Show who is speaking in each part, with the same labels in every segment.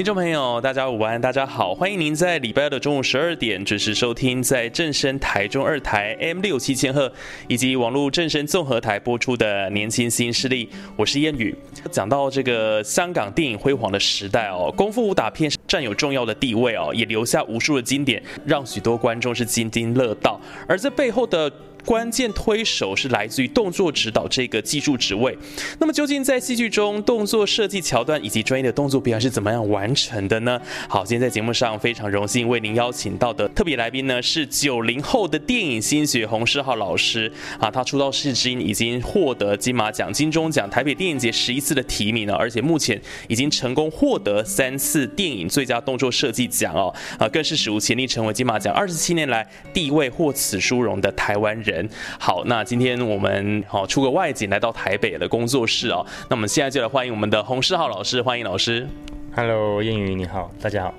Speaker 1: 听众朋友，大家午安，大家好，欢迎您在礼拜二的中午十二点准时收听，在正声台中二台 M 六七千赫以及网络正声综合台播出的《年轻新势力》，我是燕宇。讲到这个香港电影辉煌的时代哦，功夫武打片占有重要的地位哦，也留下无数的经典，让许多观众是津津乐道。而这背后的关键推手是来自于动作指导这个技术职位。那么究竟在戏剧中动作设计桥段以及专业的动作表演是怎么样完成的呢？好，今天在节目上非常荣幸为您邀请到的特别来宾呢是九零后的电影新血洪世浩老师啊，他出道至今已经获得金马奖、金钟奖、台北电影节十一次的提名了，而且目前已经成功获得三次电影最佳动作设计奖哦，啊，更是史无前例成为金马奖二十七年来第一位获此殊荣的台湾人。好，那今天我们好出个外景来到台北的工作室哦。那我们现在就来欢迎我们的洪世浩老师，欢迎老师。
Speaker 2: Hello，燕宇你好，大家好。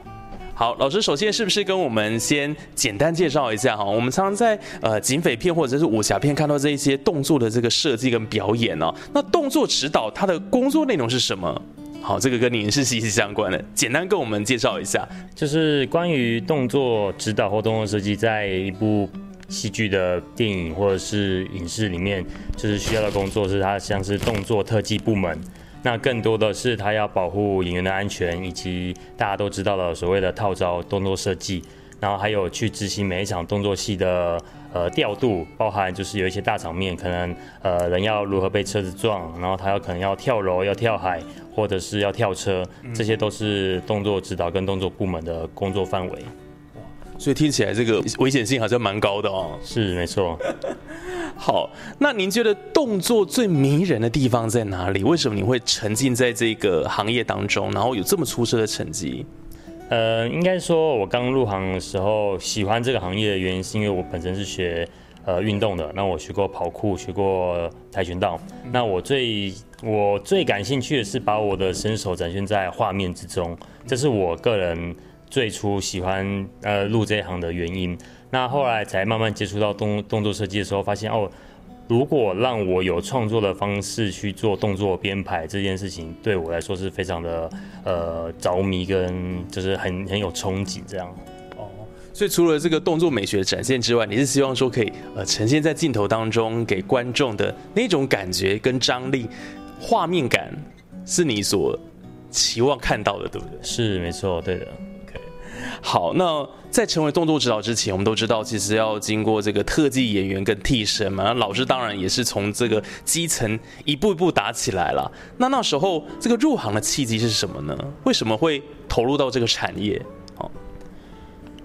Speaker 1: 好，老师首先是不是跟我们先简单介绍一下哈？我们常常在呃警匪片或者是武侠片看到这一些动作的这个设计跟表演哦。那动作指导他的工作内容是什么？好，这个跟您是息息相关的，简单跟我们介绍一下。
Speaker 2: 就是关于动作指导或动作设计，在一部戏剧的电影或者是影视里面，就是需要的工作是它像是动作特技部门。那更多的是它要保护演员的安全，以及大家都知道的所谓的套招动作设计，然后还有去执行每一场动作戏的呃调度，包含就是有一些大场面，可能呃人要如何被车子撞，然后他要可能要跳楼、要跳海，或者是要跳车，这些都是动作指导跟动作部门的工作范围。
Speaker 1: 所以听起来这个危险性好像蛮高的哦。
Speaker 2: 是没错。
Speaker 1: 好，那您觉得动作最迷人的地方在哪里？为什么你会沉浸在这个行业当中，然后有这么出色的成绩？
Speaker 2: 呃，应该说，我刚入行的时候喜欢这个行业的原因，是因为我本身是学呃运动的。那我学过跑酷，学过跆拳道。那我最我最感兴趣的是把我的身手展现在画面之中，这是我个人最初喜欢呃入这一行的原因。那后来才慢慢接触到动动作设计的时候，发现哦。如果让我有创作的方式去做动作编排这件事情，对我来说是非常的呃着迷，跟就是很很有憧憬这样。
Speaker 1: 哦，所以除了这个动作美学的展现之外，你是希望说可以呃呈现在镜头当中给观众的那种感觉跟张力、画面感，是你所期望看到的，对不对？
Speaker 2: 是没错，对的。
Speaker 1: 好，那在成为动作指导之前，我们都知道，其实要经过这个特技演员跟替身嘛。那老师当然也是从这个基层一步一步打起来了。那那时候这个入行的契机是什么呢？为什么会投入到这个产业？哦，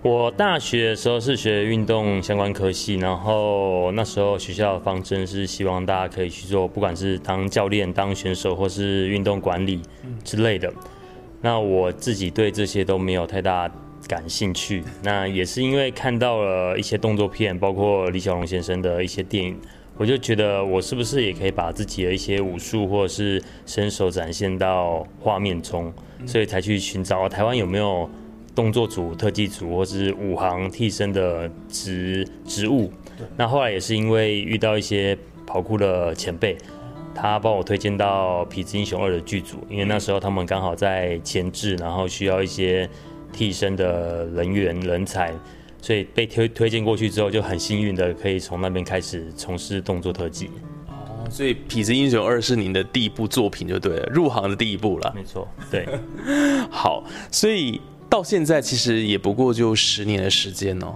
Speaker 2: 我大学的时候是学运动相关科系，然后那时候学校的方针是希望大家可以去做，不管是当教练、当选手，或是运动管理之类的。那我自己对这些都没有太大。感兴趣，那也是因为看到了一些动作片，包括李小龙先生的一些电影，我就觉得我是不是也可以把自己的一些武术或者是身手展现到画面中，所以才去寻找台湾有没有动作组、特技组或是武行替身的职职务。那后来也是因为遇到一些跑酷的前辈，他帮我推荐到《痞子英雄二》的剧组，因为那时候他们刚好在前置，然后需要一些。替身的人员人才，所以被推推荐过去之后，就很幸运的可以从那边开始从事动作特技。
Speaker 1: 哦，所以《痞子英雄二》是您的第一部作品就对了，入行的第一部了。
Speaker 2: 没错，对。
Speaker 1: 好，所以到现在其实也不过就十年的时间哦。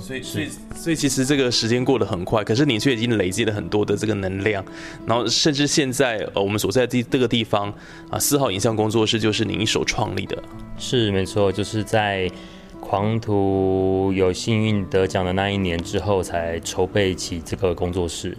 Speaker 1: 所以，所以，所以，其实这个时间过得很快，可是你却已经累积了很多的这个能量，然后甚至现在呃，我们所在地这个地方啊，四号影像工作室就是您一手创立的。
Speaker 2: 是没错，就是在狂徒有幸运得奖的那一年之后，才筹备起这个工作室。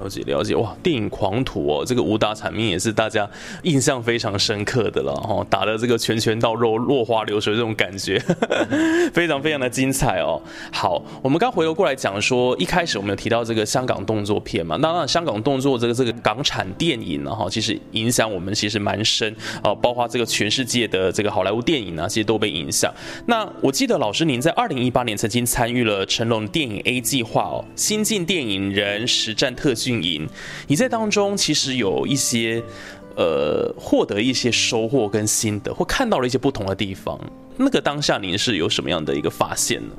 Speaker 1: 了解了解哇，电影《狂徒》哦，这个武打场面也是大家印象非常深刻的了哈，打的这个拳拳到肉、落花流水这种感觉，非常非常的精彩哦。好，我们刚回头过来讲说，一开始我们有提到这个香港动作片嘛，那那香港动作这个这个港产电影呢哈，其实影响我们其实蛮深啊，包括这个全世界的这个好莱坞电影呢，其实都被影响。那我记得老师您在二零一八年曾经参与了成龙电影 A 计划哦，新晋电影人实战特训。运营，你在当中其实有一些呃获得一些收获跟心得，或看到了一些不同的地方。那个当下您是有什么样的一个发现呢？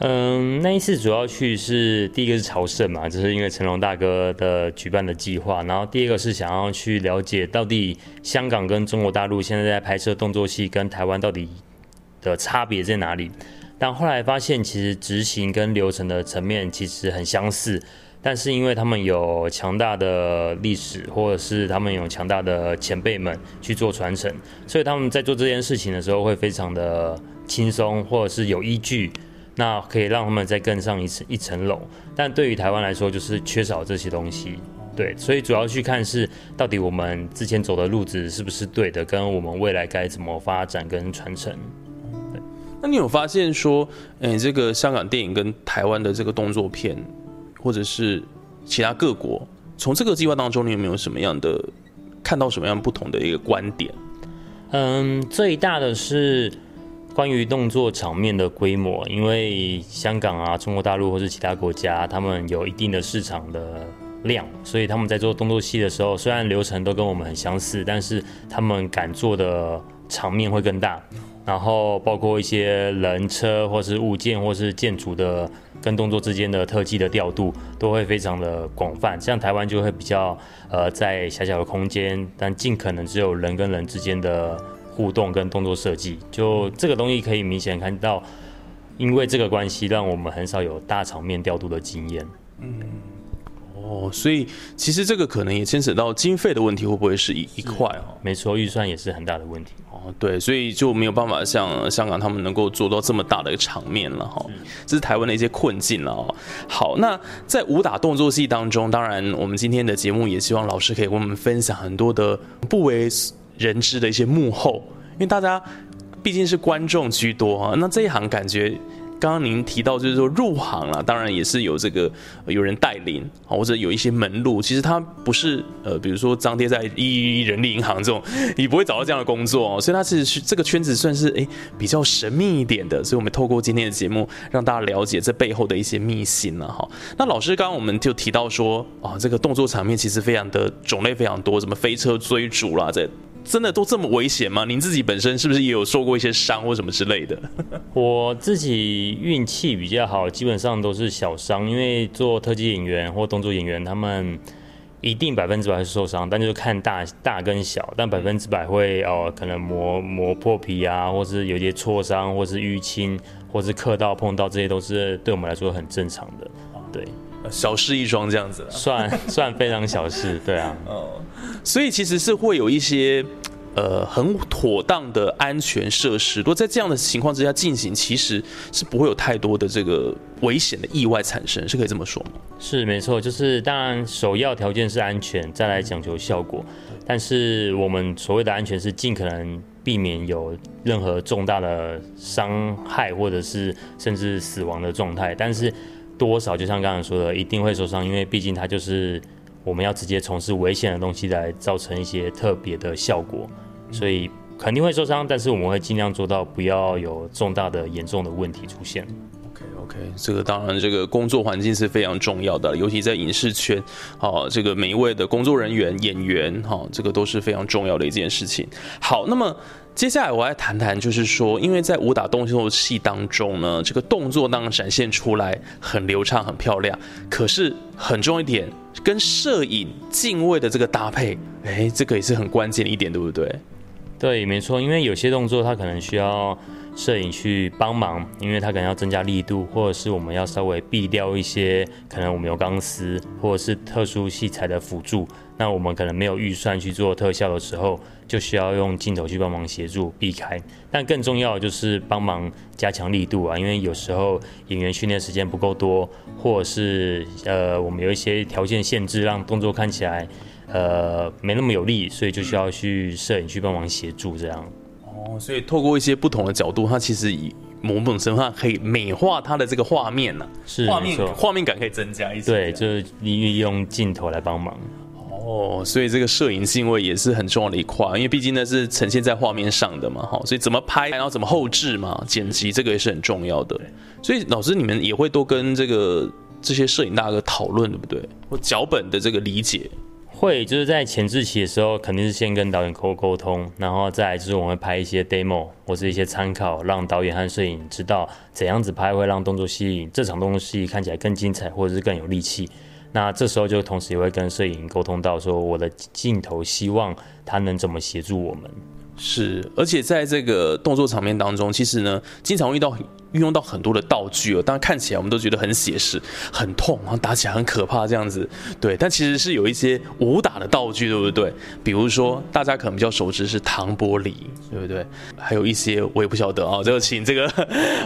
Speaker 2: 嗯，那一次主要去是第一个是朝圣嘛，就是因为成龙大哥的举办的计划。然后第二个是想要去了解到底香港跟中国大陆现在在拍摄动作戏跟台湾到底的差别在哪里。但后来发现，其实执行跟流程的层面其实很相似。但是因为他们有强大的历史，或者是他们有强大的前辈们去做传承，所以他们在做这件事情的时候会非常的轻松，或者是有依据，那可以让他们再更上一层一层楼。但对于台湾来说，就是缺少这些东西。对，所以主要去看是到底我们之前走的路子是不是对的，跟我们未来该怎么发展跟传承。
Speaker 1: 那你有发现说，哎，这个香港电影跟台湾的这个动作片？或者是其他各国，从这个计划当中，你有没有什么样的看到什么样不同的一个观点？
Speaker 2: 嗯，最大的是关于动作场面的规模，因为香港啊、中国大陆或是其他国家，他们有一定的市场的量，所以他们在做动作戏的时候，虽然流程都跟我们很相似，但是他们敢做的场面会更大。然后包括一些人车或是物件或是建筑的跟动作之间的特技的调度都会非常的广泛，像台湾就会比较呃在狭小的空间，但尽可能只有人跟人之间的互动跟动作设计，就这个东西可以明显看到，因为这个关系让我们很少有大场面调度的经验。嗯。
Speaker 1: 哦，所以其实这个可能也牵扯到经费的问题，会不会是一一块哦？
Speaker 2: 没错，预算也是很大的问题。
Speaker 1: 哦，对，所以就没有办法像香港他们能够做到这么大的场面了哈。这是台湾的一些困境了哦。好，那在武打动作戏当中，当然我们今天的节目也希望老师可以跟我们分享很多的不为人知的一些幕后，因为大家毕竟是观众居多啊。那这一行感觉。刚刚您提到就是说入行了，当然也是有这个有人带领啊，或者有一些门路。其实他不是呃，比如说张贴在一人力银行这种，你不会找到这样的工作哦。所以他是这个圈子算是诶比较神秘一点的。所以我们透过今天的节目，让大家了解这背后的一些秘辛了哈。那老师刚刚我们就提到说啊，这个动作场面其实非常的种类非常多，什么飞车追逐啦，这。真的都这么危险吗？您自己本身是不是也有受过一些伤或什么之类的？
Speaker 2: 我自己运气比较好，基本上都是小伤。因为做特技演员或动作演员，他们一定百分之百是受伤，但就是看大大跟小，但百分之百会哦，可能磨磨破皮啊，或是有些挫伤，或是淤青，或是磕到碰到，这些都是对我们来说很正常的。对，
Speaker 1: 小事一桩这样子，
Speaker 2: 算 算非常小事。对啊，哦，
Speaker 1: 所以其实是会有一些。呃，很妥当的安全设施，如果在这样的情况之下进行，其实是不会有太多的这个危险的意外产生，是可以这么说吗？
Speaker 2: 是没错，就是当然首要条件是安全，再来讲求效果。但是我们所谓的安全是尽可能避免有任何重大的伤害，或者是甚至死亡的状态。但是多少就像刚才说的，一定会受伤，因为毕竟它就是我们要直接从事危险的东西来造成一些特别的效果。所以肯定会受伤，但是我们会尽量做到不要有重大的、严重的问题出现。
Speaker 1: OK 这个当然，这个工作环境是非常重要的，尤其在影视圈，哦，这个每一位的工作人员、演员，哈，这个都是非常重要的一件事情。好，那么接下来我来谈谈，就是说，因为在武打动作戏当中呢，这个动作当然展现出来很流畅、很漂亮，可是很重要一点，跟摄影、敬畏的这个搭配，哎，这个也是很关键的一点，对不对？
Speaker 2: 对，没错，因为有些动作它可能需要摄影去帮忙，因为它可能要增加力度，或者是我们要稍微避掉一些可能我们有钢丝或者是特殊器材的辅助，那我们可能没有预算去做特效的时候，就需要用镜头去帮忙协助避开。但更重要的就是帮忙加强力度啊，因为有时候演员训练时间不够多，或者是呃我们有一些条件限制，让动作看起来。呃，没那么有力，所以就需要去摄影去帮忙协助这样。
Speaker 1: 哦，所以透过一些不同的角度，它其实以某种程度上可以美化它的这个画面呢，
Speaker 2: 是
Speaker 1: 画面画面感可以增加一些。
Speaker 2: 对，就是利用镜头来帮忙。
Speaker 1: 哦，所以这个摄影是因为也是很重要的一块，因为毕竟呢是呈现在画面上的嘛，哈，所以怎么拍，然后怎么后置嘛，剪辑这个也是很重要的。所以老师你们也会多跟这个这些摄影大哥讨论，对不对？或脚本的这个理解。
Speaker 2: 会就是在前置期的时候，肯定是先跟导演沟沟通，然后再就是我们会拍一些 demo 或是一些参考，让导演和摄影知道怎样子拍会让动作戏这场动作戏看起来更精彩，或者是更有力气。那这时候就同时也会跟摄影沟通到说，我的镜头希望他能怎么协助我们。
Speaker 1: 是，而且在这个动作场面当中，其实呢，经常遇到运用到很多的道具哦。当然看起来我们都觉得很写实、很痛，然后打起来很可怕这样子。对，但其实是有一些武打的道具，对不对？比如说大家可能比较熟知是唐玻璃，对不对？还有一些我也不晓得啊，就请这个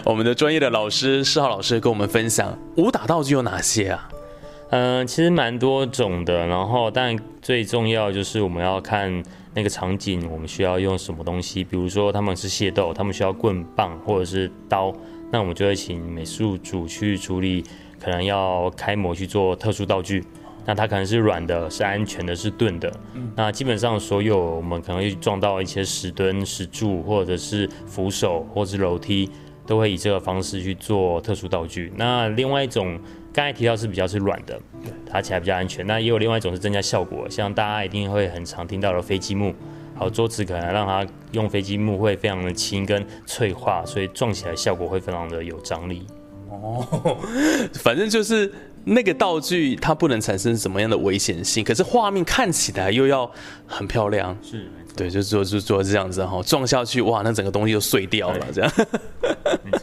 Speaker 1: 我们的专业的老师施浩老师跟我们分享武打道具有哪些啊？
Speaker 2: 嗯，其实蛮多种的，然后但最重要就是我们要看。那个场景我们需要用什么东西？比如说他们是械斗，他们需要棍棒或者是刀，那我们就会请美术组去处理，可能要开模去做特殊道具。那它可能是软的，是安全的，是钝的。那基本上所有我们可能会撞到一些石墩、石柱，或者是扶手，或者是楼梯，都会以这个方式去做特殊道具。那另外一种。刚才提到是比较是软的，打起来比较安全。那也有另外一种是增加效果，像大家一定会很常听到的飞机木，好桌子可能让它用飞机木会非常的轻跟脆化，所以撞起来效果会非常的有张力。
Speaker 1: 哦，反正就是那个道具它不能产生什么样的危险性，可是画面看起来又要很漂亮。
Speaker 2: 是。
Speaker 1: 对，就做就做这样子哈，撞下去哇，那整个东西就碎掉了，这样。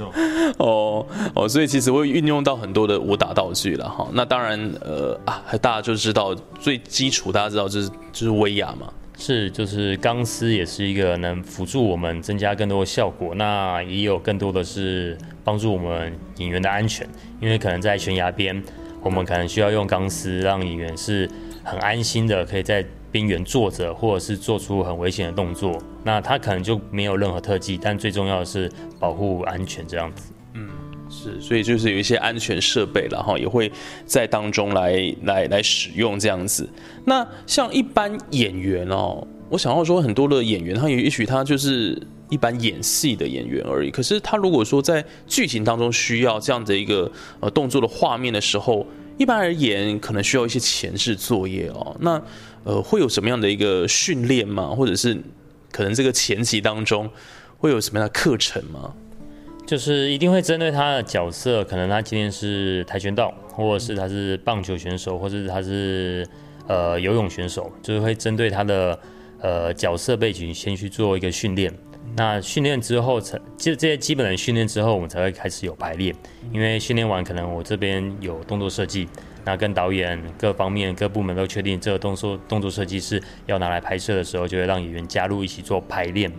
Speaker 1: 哦哦，所以其实会运用到很多的武打道具了哈。那当然呃啊，大家就知道最基础，大家知道就是就是威亚嘛。
Speaker 2: 是，就是钢丝也是一个能辅助我们增加更多的效果。那也有更多的是帮助我们演员的安全，因为可能在悬崖边，我们可能需要用钢丝让演员是很安心的，可以在。边缘坐着，或者是做出很危险的动作，那他可能就没有任何特技，但最重要的是保护安全这样子。
Speaker 1: 嗯，是，所以就是有一些安全设备然后也会在当中来来来使用这样子。那像一般演员哦，我想要说很多的演员，他也许他就是一般演戏的演员而已，可是他如果说在剧情当中需要这样的一个呃动作的画面的时候，一般而言可能需要一些前置作业哦。那呃，会有什么样的一个训练吗？或者是可能这个前期当中会有什么样的课程吗？
Speaker 2: 就是一定会针对他的角色，可能他今天是跆拳道，或者是他是棒球选手，或者是他是呃游泳选手，就是会针对他的呃角色背景先去做一个训练。那训练之后才就这些基本的训练之后，我们才会开始有排练。因为训练完，可能我这边有动作设计。那跟导演各方面各部门都确定这个动作动作设计是要拿来拍摄的时候，就会让演员加入一起做排练，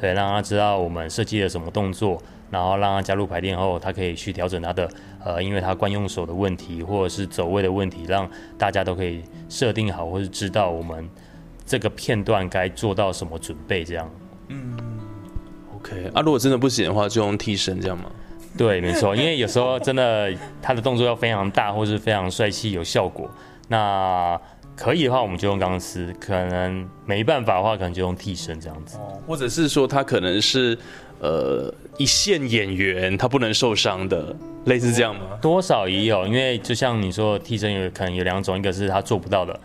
Speaker 2: 对，让他知道我们设计了什么动作，然后让他加入排练后，他可以去调整他的呃，因为他惯用手的问题或者是走位的问题，让大家都可以设定好或是知道我们这个片段该做到什么准备这样。嗯
Speaker 1: ，OK，啊，如果真的不行的话，就用替身这样吗？
Speaker 2: 对，没错，因为有时候真的他的动作要非常大，或是非常帅气有效果。那可以的话，我们就用钢丝；可能没办法的话，可能就用替身这样子。
Speaker 1: 哦，或者是说他可能是呃一线演员，他不能受伤的，类似这样吗？
Speaker 2: 多少也有，因为就像你说，替身有可能有两种，一个是他做不到的。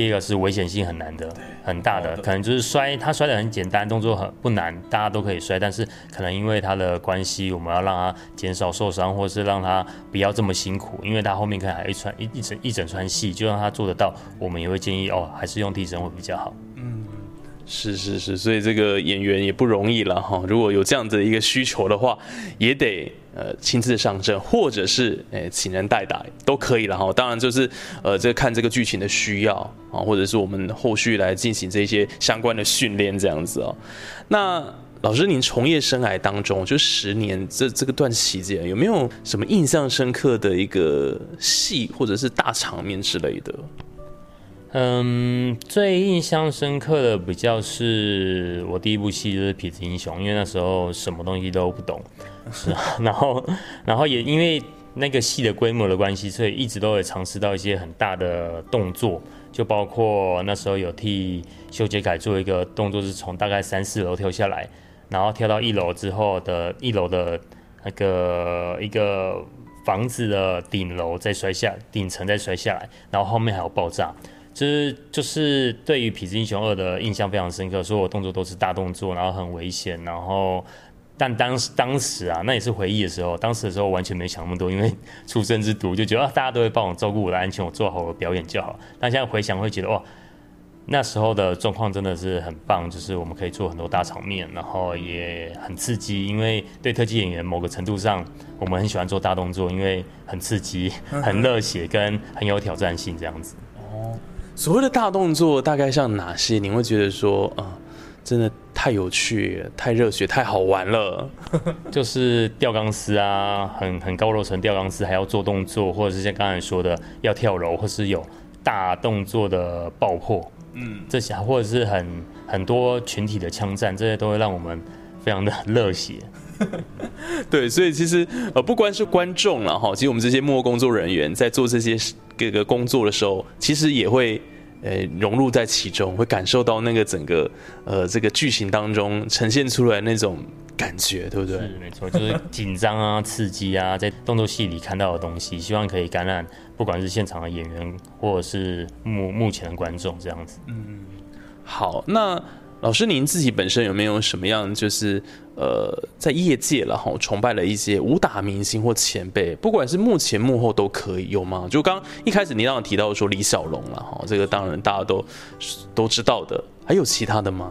Speaker 2: 第一个是危险性很难的，很大的，可能就是摔，他摔的很简单，动作很不难，大家都可以摔，但是可能因为他的关系，我们要让他减少受伤，或是让他不要这么辛苦，因为他后面可能还一串一一整一整串戏，就让他做得到，我们也会建议哦，还是用替身会比较好。嗯。
Speaker 1: 是是是，所以这个演员也不容易了哈。如果有这样子的一个需求的话，也得呃亲自上阵，或者是诶请人代打都可以了哈。当然就是呃这看这个剧情的需要啊，或者是我们后续来进行这些相关的训练这样子哦。那老师，您从业生涯当中就十年这这个段期间，有没有什么印象深刻的一个戏或者是大场面之类的？
Speaker 2: 嗯，最印象深刻的比较是我第一部戏就是《痞子英雄》，因为那时候什么东西都不懂，是啊，然后然后也因为那个戏的规模的关系，所以一直都有尝试到一些很大的动作，就包括那时候有替修杰楷做一个动作，是从大概三四楼跳下来，然后跳到一楼之后的一楼的那个一个房子的顶楼再摔下顶层再摔下来，然后后面还有爆炸。就是就是对于《痞子英雄二》的印象非常深刻，所有动作都是大动作，然后很危险，然后但当时当时啊，那也是回忆的时候，当时的时候完全没想那么多，因为 出生之犊就觉得啊，大家都会帮我照顾我的安全，我做好我的表演就好。但现在回想会觉得哇，那时候的状况真的是很棒，就是我们可以做很多大场面，然后也很刺激，因为对特技演员某个程度上，我们很喜欢做大动作，因为很刺激、很热血跟很有挑战性这样子。
Speaker 1: 所谓的大动作大概像哪些？你会觉得说，啊，真的太有趣、太热血、太好玩了。
Speaker 2: 就是吊钢丝啊，很很高楼层吊钢丝，还要做动作，或者是像刚才说的要跳楼，或是有大动作的爆破，嗯，这些或者是很很多群体的枪战，这些都会让我们非常的热血。
Speaker 1: 对，所以其实呃，不光是观众了哈，其实我们这些幕后工作人员在做这些各个工作的时候，其实也会呃融入在其中，会感受到那个整个呃这个剧情当中呈现出来那种感觉，对不对？
Speaker 2: 是没错，就是紧张啊、刺激啊，在动作戏里看到的东西，希望可以感染不管是现场的演员或者是目目前的观众这样子。
Speaker 1: 嗯，好，那。老师，您自己本身有没有什么样，就是呃，在业界了哈，崇拜了一些武打明星或前辈，不管是幕前幕后都可以有吗？就刚一开始您刚刚提到说李小龙了哈，这个当然大家都都知道的，还有其他的吗？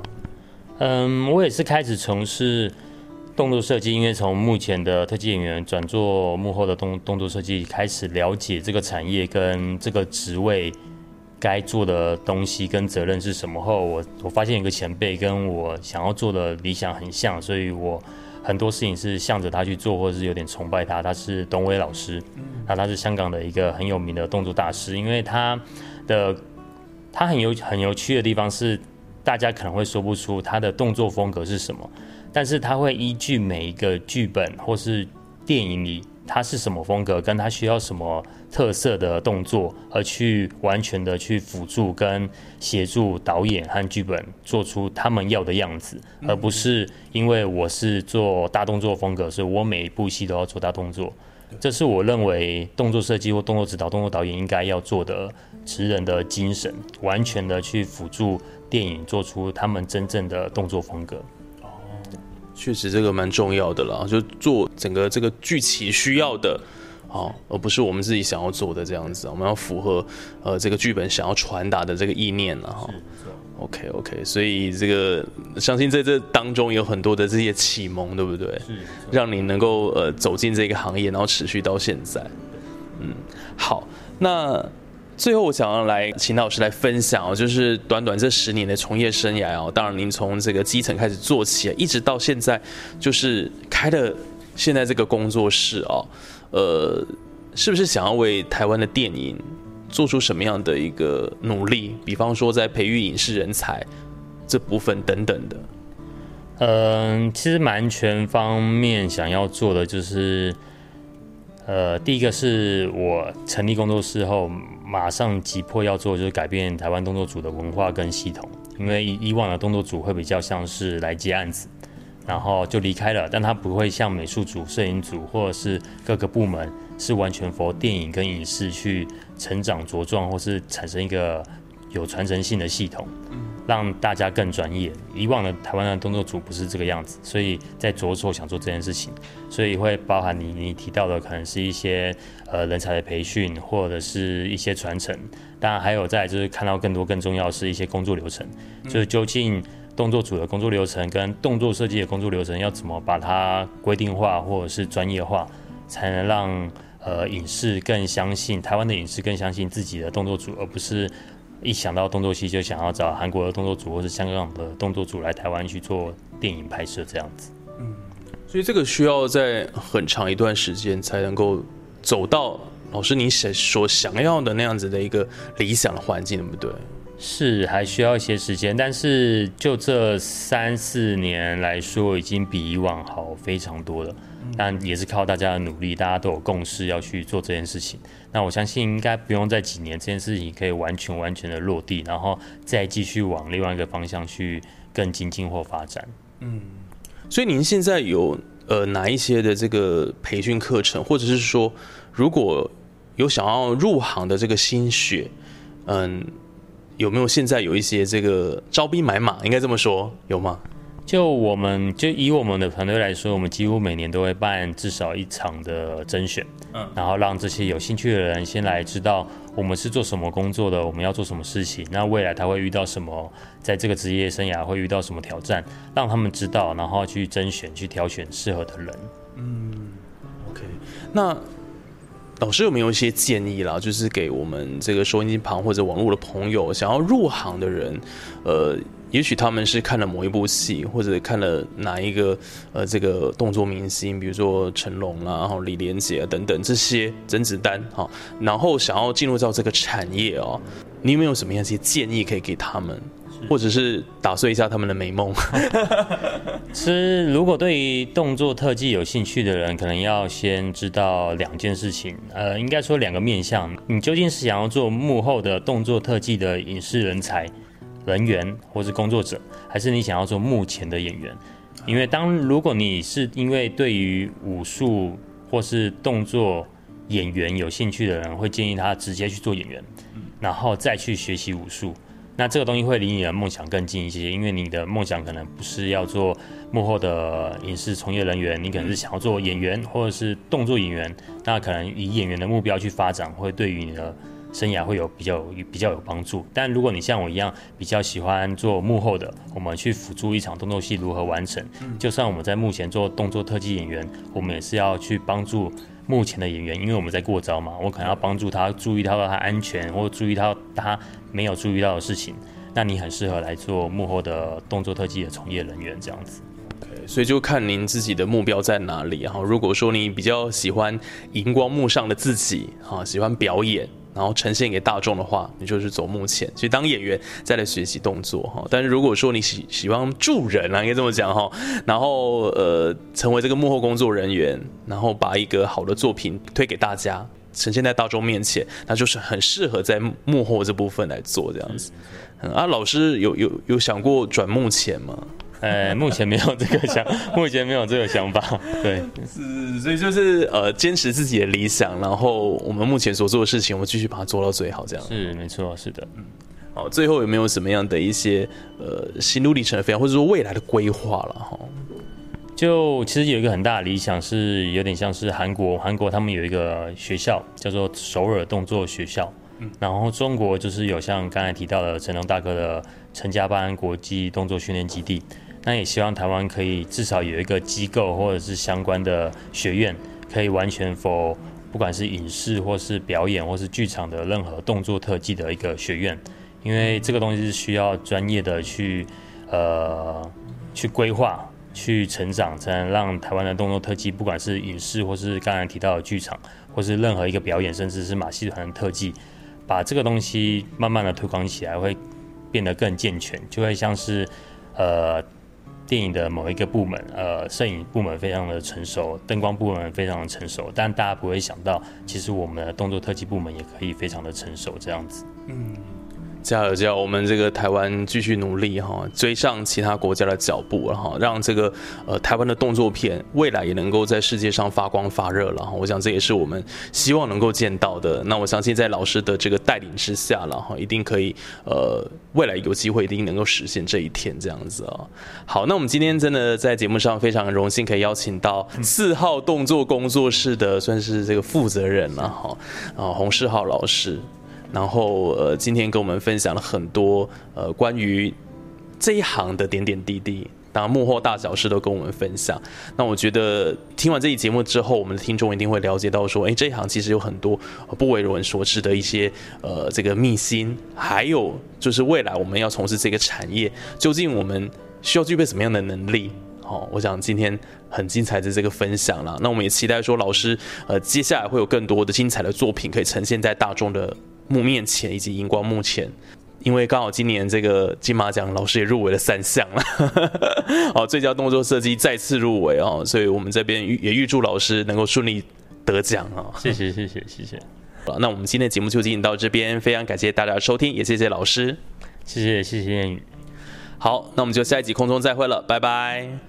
Speaker 2: 嗯，我也是开始从事动作设计，因为从目前的特技演员转做幕后的动动作设计，开始了解这个产业跟这个职位。该做的东西跟责任是什么后，我我发现一个前辈跟我想要做的理想很像，所以我很多事情是向着他去做，或者是有点崇拜他。他是董伟老师，那他是香港的一个很有名的动作大师，因为他的他很有很有趣的地方是，大家可能会说不出他的动作风格是什么，但是他会依据每一个剧本或是电影里。他是什么风格，跟他需要什么特色的动作，而去完全的去辅助跟协助导演和剧本做出他们要的样子，而不是因为我是做大动作风格，所以我每一部戏都要做大动作。这是我认为动作设计或动作指导、动作导演应该要做的职人的精神，完全的去辅助电影做出他们真正的动作风格。
Speaker 1: 确实，这个蛮重要的了，就做整个这个剧情需要的，哦，而不是我们自己想要做的这样子。我们要符合呃这个剧本想要传达的这个意念了哈。OK OK，所以这个相信在这当中有很多的这些启蒙，对不对？是，让你能够呃走进这个行业，然后持续到现在。嗯，好，那。最后，我想要来请老师来分享哦，就是短短这十年的从业生涯哦，当然您从这个基层开始做起，一直到现在，就是开了现在这个工作室哦，呃，是不是想要为台湾的电影做出什么样的一个努力？比方说在培育影视人才这部分等等的。
Speaker 2: 嗯，其实蛮全方面想要做的，就是呃，第一个是我成立工作室后。马上急迫要做就是改变台湾动作组的文化跟系统，因为以往的动作组会比较像是来接案子，然后就离开了，但他不会像美术组、摄影组或者是各个部门是完全佛电影跟影视去成长茁壮，或是产生一个有传承性的系统。让大家更专业。以往的台湾的动作组不是这个样子，所以在着手想做这件事情，所以会包含你你提到的，可能是一些呃人才的培训，或者是一些传承。当然还有在就是看到更多更重要是一些工作流程，就是究竟动作组的工作流程跟动作设计的工作流程要怎么把它规定化或者是专业化，才能让呃影视更相信台湾的影视更相信自己的动作组，而不是一想到动作戏就想要找韩国的动作组或是香港的动作组来台湾去做电影拍摄这样子。
Speaker 1: 嗯所以这个需要在很长一段时间才能够走到老师你想所想要的那样子的一个理想的环境，对不对？
Speaker 2: 是还需要一些时间，但是就这三四年来说，已经比以往好非常多了。但也是靠大家的努力，大家都有共识要去做这件事情。那我相信应该不用在几年，这件事情可以完全完全的落地，然后再继续往另外一个方向去更精进或发展。
Speaker 1: 嗯所以您现在有呃哪一些的这个培训课程，或者是说如果有想要入行的这个心血，嗯，有没有现在有一些这个招兵买马，应该这么说，有吗？
Speaker 2: 就我们就以我们的团队来说，我们几乎每年都会办至少一场的甄选，嗯，然后让这些有兴趣的人先来知道我们是做什么工作的，我们要做什么事情，那未来他会遇到什么，在这个职业生涯会遇到什么挑战，让他们知道，然后去甄选、去挑选适合的人。
Speaker 1: 嗯 OK，那老师有没有一些建议啦？就是给我们这个收音机旁或者网络的朋友，想要入行的人，呃，也许他们是看了某一部戏，或者看了哪一个呃这个动作明星，比如说成龙啦，然后李连杰啊等等这些甄子丹哈，然后想要进入到这个产业哦，你有没有什么样一些建议可以给他们？或者是打碎一下他们的美梦？
Speaker 2: 其实，如果对于动作特技有兴趣的人，可能要先知道两件事情，呃，应该说两个面向。你究竟是想要做幕后的动作特技的影视人才、人员或是工作者，还是你想要做幕前的演员？因为当如果你是因为对于武术或是动作演员有兴趣的人，会建议他直接去做演员，然后再去学习武术。那这个东西会离你的梦想更近一些，因为你的梦想可能不是要做幕后的影视从业人员，你可能是想要做演员或者是动作演员。那可能以演员的目标去发展，会对于你的生涯会有比较有比较有帮助。但如果你像我一样比较喜欢做幕后的，我们去辅助一场动作戏如何完成，就算我们在目前做动作特技演员，我们也是要去帮助。目前的演员，因为我们在过招嘛，我可能要帮助他注意到他安全，或注意到他没有注意到的事情。那你很适合来做幕后的动作特技的从业人员，这样子。
Speaker 1: 所以就看您自己的目标在哪里然后。如果说你比较喜欢荧光幕上的自己哈，喜欢表演，然后呈现给大众的话，你就是走幕前，去当演员，再来学习动作哈。但是如果说你喜喜欢助人啊，应该这么讲哈，然后呃，成为这个幕后工作人员，然后把一个好的作品推给大家。呈现在大众面前，那就是很适合在幕后这部分来做这样子。啊，老师有有有想过转幕前吗？
Speaker 2: 呃，目前没有这个想，目前没有这个想法。对，
Speaker 1: 是，所以就是呃，坚持自己的理想，然后我们目前所做的事情，我们继续把它做到最好，这样。
Speaker 2: 是没错，是的。
Speaker 1: 嗯好，最后有没有什么样的一些呃心路历程的分享，或者说未来的规划了哈？
Speaker 2: 就其实有一个很大的理想，是有点像是韩国，韩国他们有一个学校叫做首尔动作学校，然后中国就是有像刚才提到的成龙大哥的陈家班国际动作训练基地，那也希望台湾可以至少有一个机构或者是相关的学院，可以完全否不管是影视或是表演或是剧场的任何动作特技的一个学院，因为这个东西是需要专业的去呃去规划。去成长，才能让台湾的动作特技，不管是影视或是刚才提到的剧场，或是任何一个表演，甚至是马戏团的特技，把这个东西慢慢的推广起来，会变得更健全，就会像是呃电影的某一个部门，呃摄影部门非常的成熟，灯光部门非常的成熟，但大家不会想到，其实我们的动作特技部门也可以非常的成熟，这样子。
Speaker 1: 嗯。加油加油！我们这个台湾继续努力哈，追上其他国家的脚步了哈，让这个呃台湾的动作片未来也能够在世界上发光发热了哈。我想这也是我们希望能够见到的。那我相信在老师的这个带领之下了哈，一定可以呃未来有机会一定能够实现这一天这样子啊。好，那我们今天真的在节目上非常荣幸可以邀请到四号动作工作室的算是这个负责人了哈，啊洪世浩老师。然后呃，今天跟我们分享了很多呃关于这一行的点点滴滴。当然，幕后大小事都跟我们分享。那我觉得听完这期节目之后，我们的听众一定会了解到说，哎，这一行其实有很多不为人所知的一些呃这个秘辛，还有就是未来我们要从事这个产业，究竟我们需要具备什么样的能力？好，我想今天很精彩的这个分享了。那我们也期待说，老师呃接下来会有更多的精彩的作品可以呈现在大众的幕面前以及荧光幕前。因为刚好今年这个金马奖老师也入围了三项了，哦，最佳动作设计再次入围哦，所以我们这边也预祝老师能够顺利得奖啊！
Speaker 2: 谢谢谢谢谢谢。
Speaker 1: 好，那我们今天的节目就进行到这边，非常感谢大家的收听，也谢谢老师，
Speaker 2: 谢谢谢谢燕宇。
Speaker 1: 好，那我们就下一集空中再会了，拜拜。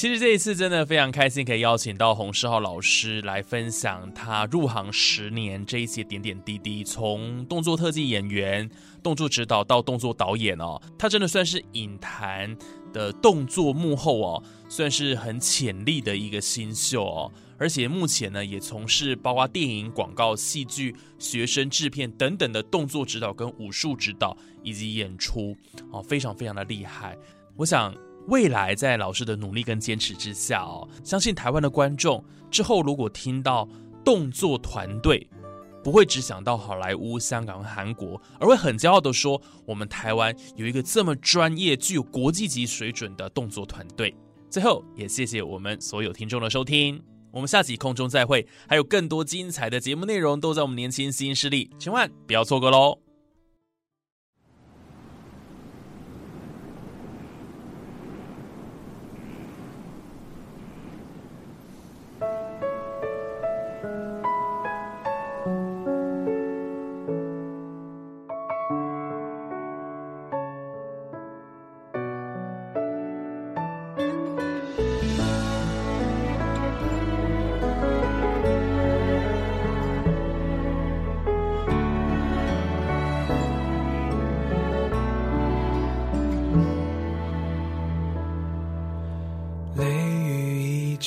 Speaker 3: 其实这一次真的非常开心，可以邀请到洪世浩老师来分享他入行十年这一些点点滴滴，从动作特技演员。动作指导到动作导演哦，他真的算是影坛的动作幕后哦，算是很潜力的一个新秀哦。而且目前呢，也从事包括电影、广告、戏剧、学生制片等等的动作指导跟武术指导以及演出哦，非常非常的厉害。我想未来在老师的努力跟坚持之下哦，相信台湾的观众之后如果听到动作团队。不会只想到好莱坞、香港和、韩国，而会很骄傲的说，我们台湾有一个这么专业、具有国际级水准的动作团队。最后，也谢谢我们所有听众的收听，我们下集空中再会，还有更多精彩的节目内容都在我们年轻新势力，千万不要错过喽！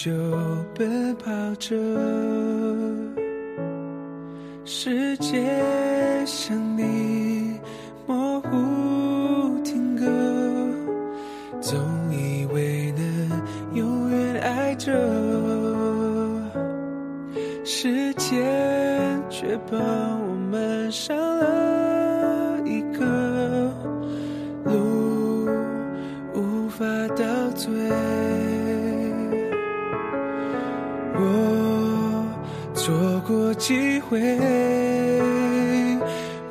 Speaker 4: 就奔跑着，世界向你模糊停格，总以为能永远爱着，时间却把我们伤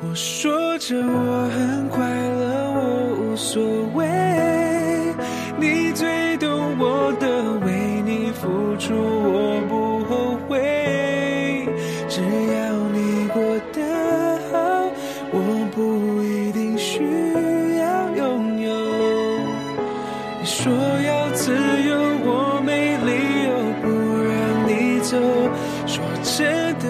Speaker 4: 我说着我很快乐，我无所谓。你最懂我的，为你付出我不后悔。只要你过得好，我不一定需要拥有。你说要自由，我没理由不让你走。说真的，